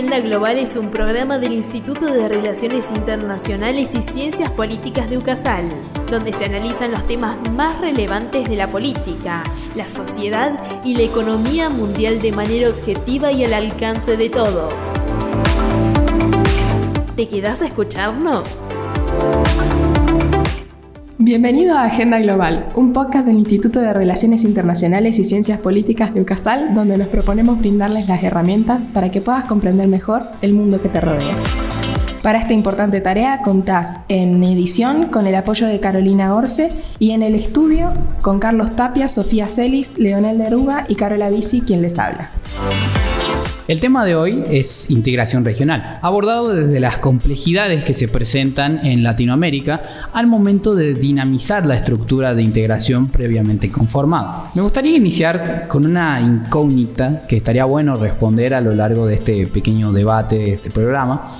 Agenda Global es un programa del Instituto de Relaciones Internacionales y Ciencias Políticas de UCASAL, donde se analizan los temas más relevantes de la política, la sociedad y la economía mundial de manera objetiva y al alcance de todos. ¿Te quedas a escucharnos? Bienvenido a Agenda Global, un podcast del Instituto de Relaciones Internacionales y Ciencias Políticas de UCASAL, donde nos proponemos brindarles las herramientas para que puedas comprender mejor el mundo que te rodea. Para esta importante tarea contás en edición con el apoyo de Carolina Orce y en el estudio con Carlos Tapia, Sofía Celis, Leonel Deruba y Carola Bici, quien les habla. El tema de hoy es integración regional, abordado desde las complejidades que se presentan en Latinoamérica al momento de dinamizar la estructura de integración previamente conformada. Me gustaría iniciar con una incógnita que estaría bueno responder a lo largo de este pequeño debate de este programa.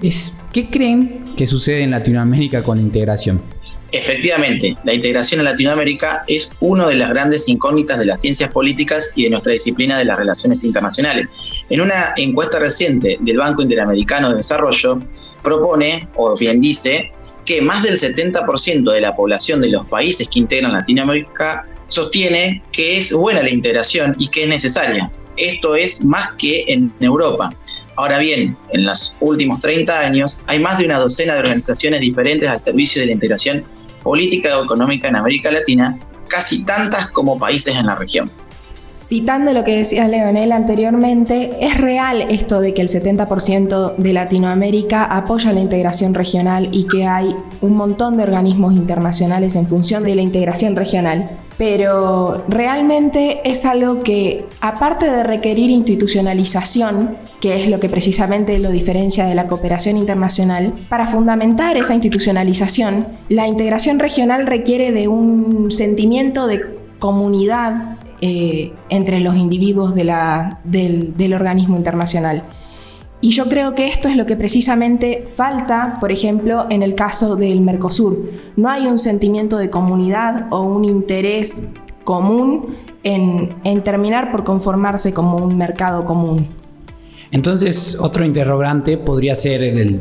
Es, ¿qué creen que sucede en Latinoamérica con la integración? Efectivamente, la integración en Latinoamérica es una de las grandes incógnitas de las ciencias políticas y de nuestra disciplina de las relaciones internacionales. En una encuesta reciente del Banco Interamericano de Desarrollo, propone, o bien dice, que más del 70% de la población de los países que integran Latinoamérica sostiene que es buena la integración y que es necesaria. Esto es más que en Europa. Ahora bien, en los últimos 30 años hay más de una docena de organizaciones diferentes al servicio de la integración política o económica en América Latina, casi tantas como países en la región. Citando lo que decía Leonel anteriormente, es real esto de que el 70% de Latinoamérica apoya la integración regional y que hay un montón de organismos internacionales en función de la integración regional pero realmente es algo que, aparte de requerir institucionalización, que es lo que precisamente lo diferencia de la cooperación internacional, para fundamentar esa institucionalización, la integración regional requiere de un sentimiento de comunidad eh, entre los individuos del organismo internacional. Y yo creo que esto es lo que precisamente falta, por ejemplo, en el caso del Mercosur. No hay un sentimiento de comunidad o un interés común en, terminar por conformarse como un mercado común. Entonces, otro interrogante podría ser el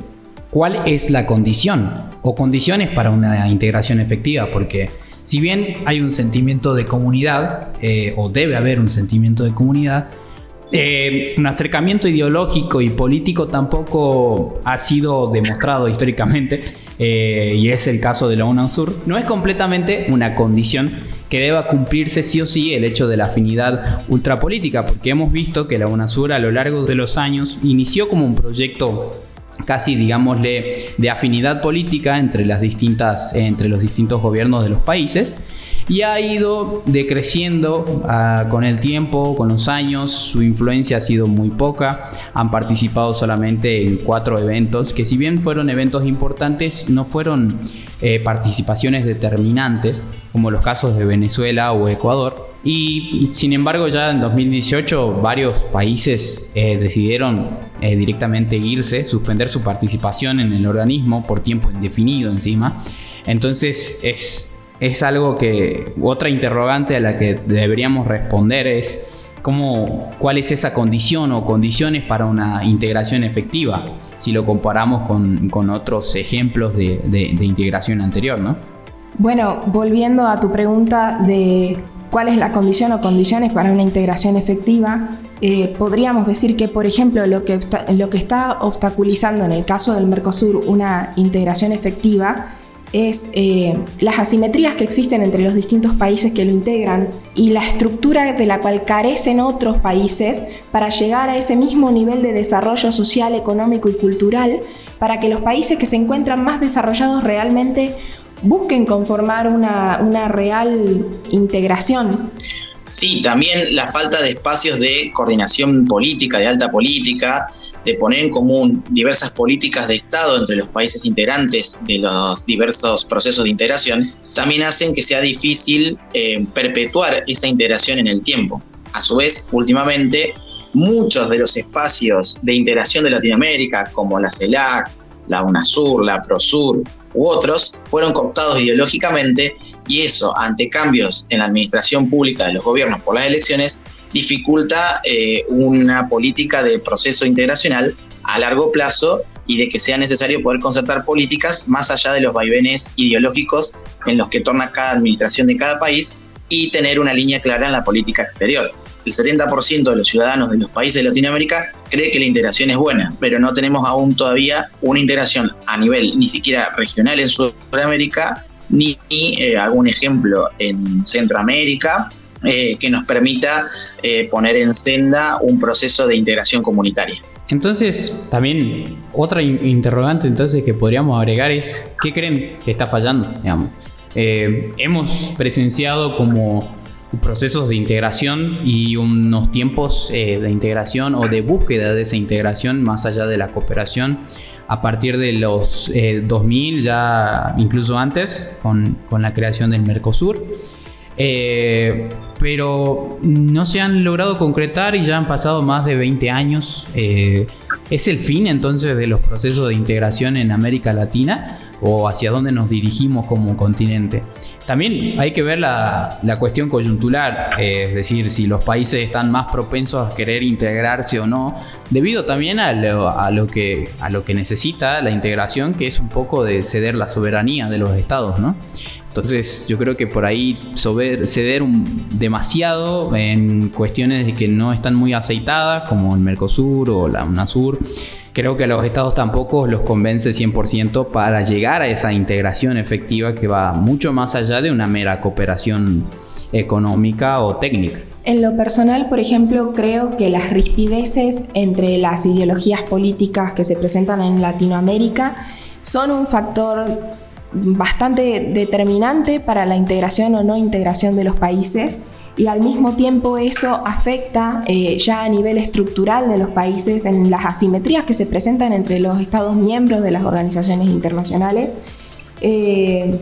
cuál es la condición o condiciones para una integración efectiva, porque si bien hay un sentimiento de comunidad, eh, o debe haber un sentimiento de comunidad, eh, un acercamiento ideológico y político tampoco ha sido demostrado históricamente, eh, y es el caso de la UNASUR, no es completamente una condición que deba cumplirse sí o sí el hecho de la afinidad ultrapolítica, porque hemos visto que la UNASUR a lo largo de los años inició como un proyecto casi digámosle de afinidad política entre las distintas entre los distintos gobiernos de los países y ha ido decreciendo ah, con el tiempo, con los años, su influencia ha sido muy poca, han participado solamente en cuatro eventos, que si bien fueron eventos importantes, no fueron eh, participaciones determinantes, como los casos de Venezuela o Ecuador. Y sin embargo ya en 2018 varios países eh, decidieron eh, directamente irse, suspender su participación en el organismo por tiempo indefinido encima. Entonces es es algo que otra interrogante a la que deberíamos responder es cómo, cuál es esa condición o condiciones para una integración efectiva, si lo comparamos con, otros ejemplos de, integración anterior, ¿no? Bueno, volviendo a tu pregunta de cuál es la condición o condiciones para una integración efectiva, eh, podríamos decir que, por ejemplo, lo que, lo que está obstaculizando en el caso del Mercosur una integración efectiva es eh, las asimetrías que existen entre los distintos países que lo integran y la estructura de la cual carecen otros países para llegar a ese mismo nivel de desarrollo social, económico y cultural, para que los países que se encuentran más desarrollados realmente busquen conformar una, una real integración. Sí, también la falta de espacios de coordinación política, de alta política, de poner en común diversas políticas de Estado entre los países integrantes de los diversos procesos de integración, también hacen que sea difícil eh, perpetuar esa integración en el tiempo. A su vez, últimamente, muchos de los espacios de integración de Latinoamérica, como la CELAC, la UNASUR, la PROSUR u otros, fueron cooptados ideológicamente y eso, ante cambios en la administración pública de los gobiernos por las elecciones, dificulta eh, una política de proceso integracional a largo plazo y de que sea necesario poder concertar políticas más allá de los vaivenes ideológicos en los que torna cada administración de cada país y tener una línea clara en la política exterior. El 70% de los ciudadanos de los países de Latinoamérica cree que la integración es buena, pero no tenemos aún todavía una integración a nivel ni siquiera regional en Sudamérica, ni eh, algún ejemplo en Centroamérica eh, que nos permita eh, poner en senda un proceso de integración comunitaria. Entonces, también otra interrogante entonces que podríamos agregar es, ¿qué creen que está fallando? Eh, hemos presenciado como procesos de integración y unos tiempos eh, de integración o de búsqueda de esa integración más allá de la cooperación a partir de los 2000, eh, ya incluso antes, con, con la creación del Mercosur. Eh, pero no se han logrado concretar y ya han pasado más de 20 años. Eh, ¿Es el fin entonces de los procesos de integración en América Latina o hacia dónde nos dirigimos como continente? También hay que ver la, cuestión coyuntural, eh, es decir, si los países están más propensos a querer integrarse o no, debido también a lo, que, a lo que necesita la integración, que es un poco de ceder la soberanía de los estados, ¿no? Entonces yo creo que por ahí ceder demasiado en cuestiones que no están muy aceitadas, como el Mercosur o la UNASUR, creo que a los estados tampoco los convence 100% para llegar a esa integración efectiva que va mucho más allá de una mera cooperación económica o técnica. En lo personal, por ejemplo, creo que las rispideces entre las ideologías políticas que se presentan en Latinoamérica son un factor bastante determinante para la integración o no integración de los países y al mismo tiempo eso afecta eh, ya a nivel estructural de los países en las asimetrías que se presentan entre los Estados miembros de las organizaciones internacionales, eh,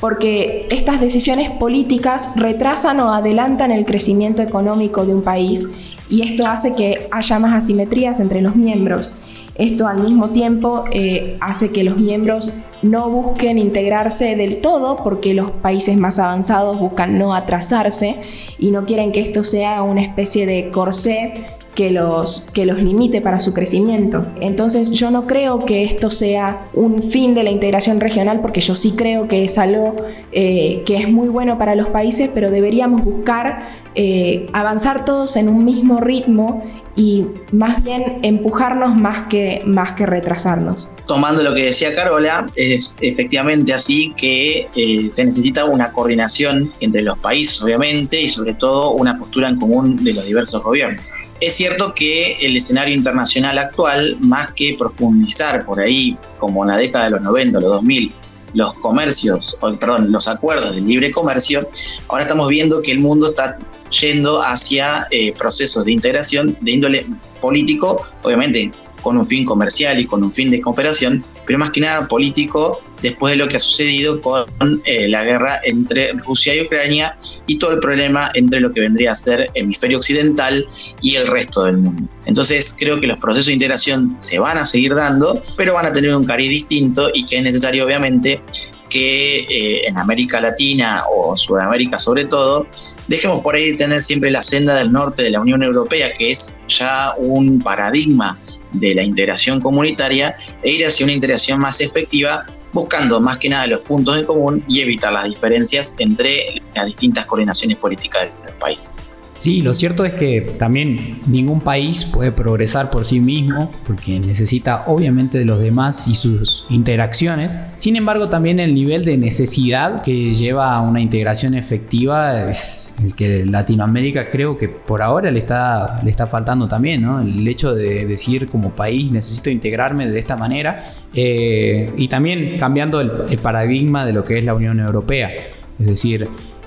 porque estas decisiones políticas retrasan o adelantan el crecimiento económico de un país y esto hace que haya más asimetrías entre los miembros. Esto al mismo tiempo eh, hace que los miembros no busquen integrarse del todo porque los países más avanzados buscan no atrasarse y no quieren que esto sea una especie de corset que los, que los limite para su crecimiento. Entonces yo no creo que esto sea un fin de la integración regional porque yo sí creo que es algo eh, que es muy bueno para los países, pero deberíamos buscar eh, avanzar todos en un mismo ritmo y más bien empujarnos más que, más que retrasarnos. Tomando lo que decía Carola, es efectivamente así que eh, se necesita una coordinación entre los países, obviamente, y sobre todo una postura en común de los diversos gobiernos. Es cierto que el escenario internacional actual, más que profundizar por ahí, como en la década de los 90, los 2000, los comercios, o, perdón, los acuerdos de libre comercio, ahora estamos viendo que el mundo está yendo hacia eh, procesos de integración de índole político, obviamente con un fin comercial y con un fin de cooperación, pero más que nada político después de lo que ha sucedido con eh, la guerra entre Rusia y Ucrania y todo el problema entre lo que vendría a ser hemisferio occidental y el resto del mundo. Entonces creo que los procesos de integración se van a seguir dando, pero van a tener un cariz distinto y que es necesario obviamente que eh, en América Latina o Sudamérica sobre todo, dejemos por ahí tener siempre la senda del norte de la Unión Europea, que es ya un paradigma de la integración comunitaria, e ir hacia una integración más efectiva, buscando más que nada los puntos en común y evitar las diferencias entre las distintas coordinaciones políticas de los países. Sí, lo cierto es que también ningún país puede progresar por sí mismo porque necesita obviamente de los demás y sus interacciones. Sin embargo, también el nivel de necesidad que lleva a una integración efectiva es el que Latinoamérica creo que por ahora le está, le está faltando también, ¿no? El hecho de decir como país necesito integrarme de esta manera eh, y también cambiando el, el paradigma de lo que es la Unión Europea. Es decir,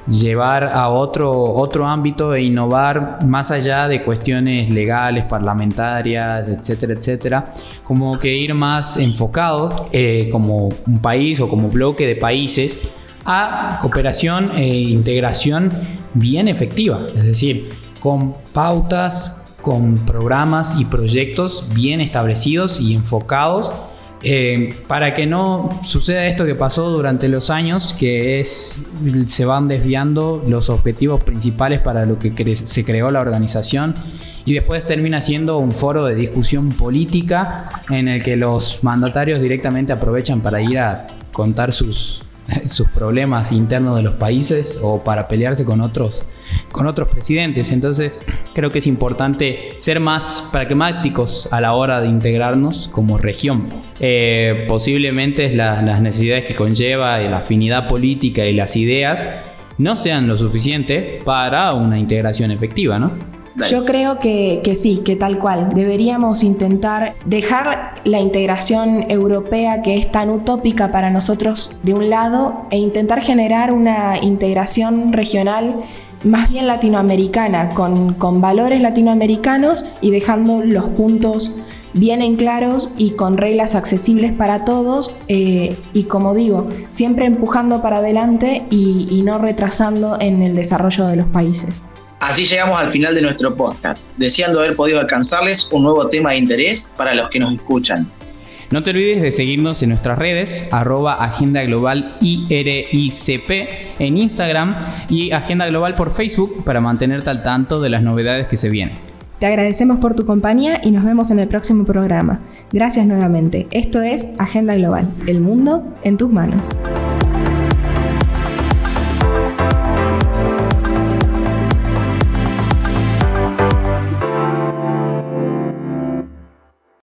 llevar a otro, otro ámbito e innovar más allá de cuestiones legales, parlamentarias, etcétera, etcétera, como que ir más enfocado eh, como un país o como bloque de países a cooperación e integración bien efectiva, es decir, con pautas, con programas y proyectos bien establecidos y enfocados Eh, para que no suceda esto que pasó durante los años, que es se van desviando los objetivos principales para lo que se creó la organización y después termina siendo un foro de discusión política en el que los mandatarios directamente aprovechan para ir a contar sus, sus problemas internos de los países o para pelearse con otros, con otros presidentes. Entonces creo que es importante ser más pragmáticos a la hora de integrarnos como región. Eh, posiblemente las necesidades que conlleva la afinidad política y las ideas no sean lo suficiente para una integración efectiva, ¿no? Yo creo que, sí, que tal cual. Deberíamos intentar dejar la integración europea que es tan utópica para nosotros de un lado e intentar generar una integración regional más bien latinoamericana, con, valores latinoamericanos y dejando los puntos bien en claros y con reglas accesibles para todos eh, y como digo, siempre empujando para adelante y no retrasando en el desarrollo de los países. Así llegamos al final de nuestro podcast, deseando haber podido alcanzarles un nuevo tema de interés para los que nos escuchan. No te olvides de seguirnos en nuestras redes, arroba Agenda Global IRICP en Instagram y Agenda Global por Facebook para mantenerte al tanto de las novedades que se vienen. Te agradecemos por tu compañía y nos vemos en el próximo programa. Gracias nuevamente. Esto es Agenda Global, el mundo en tus manos.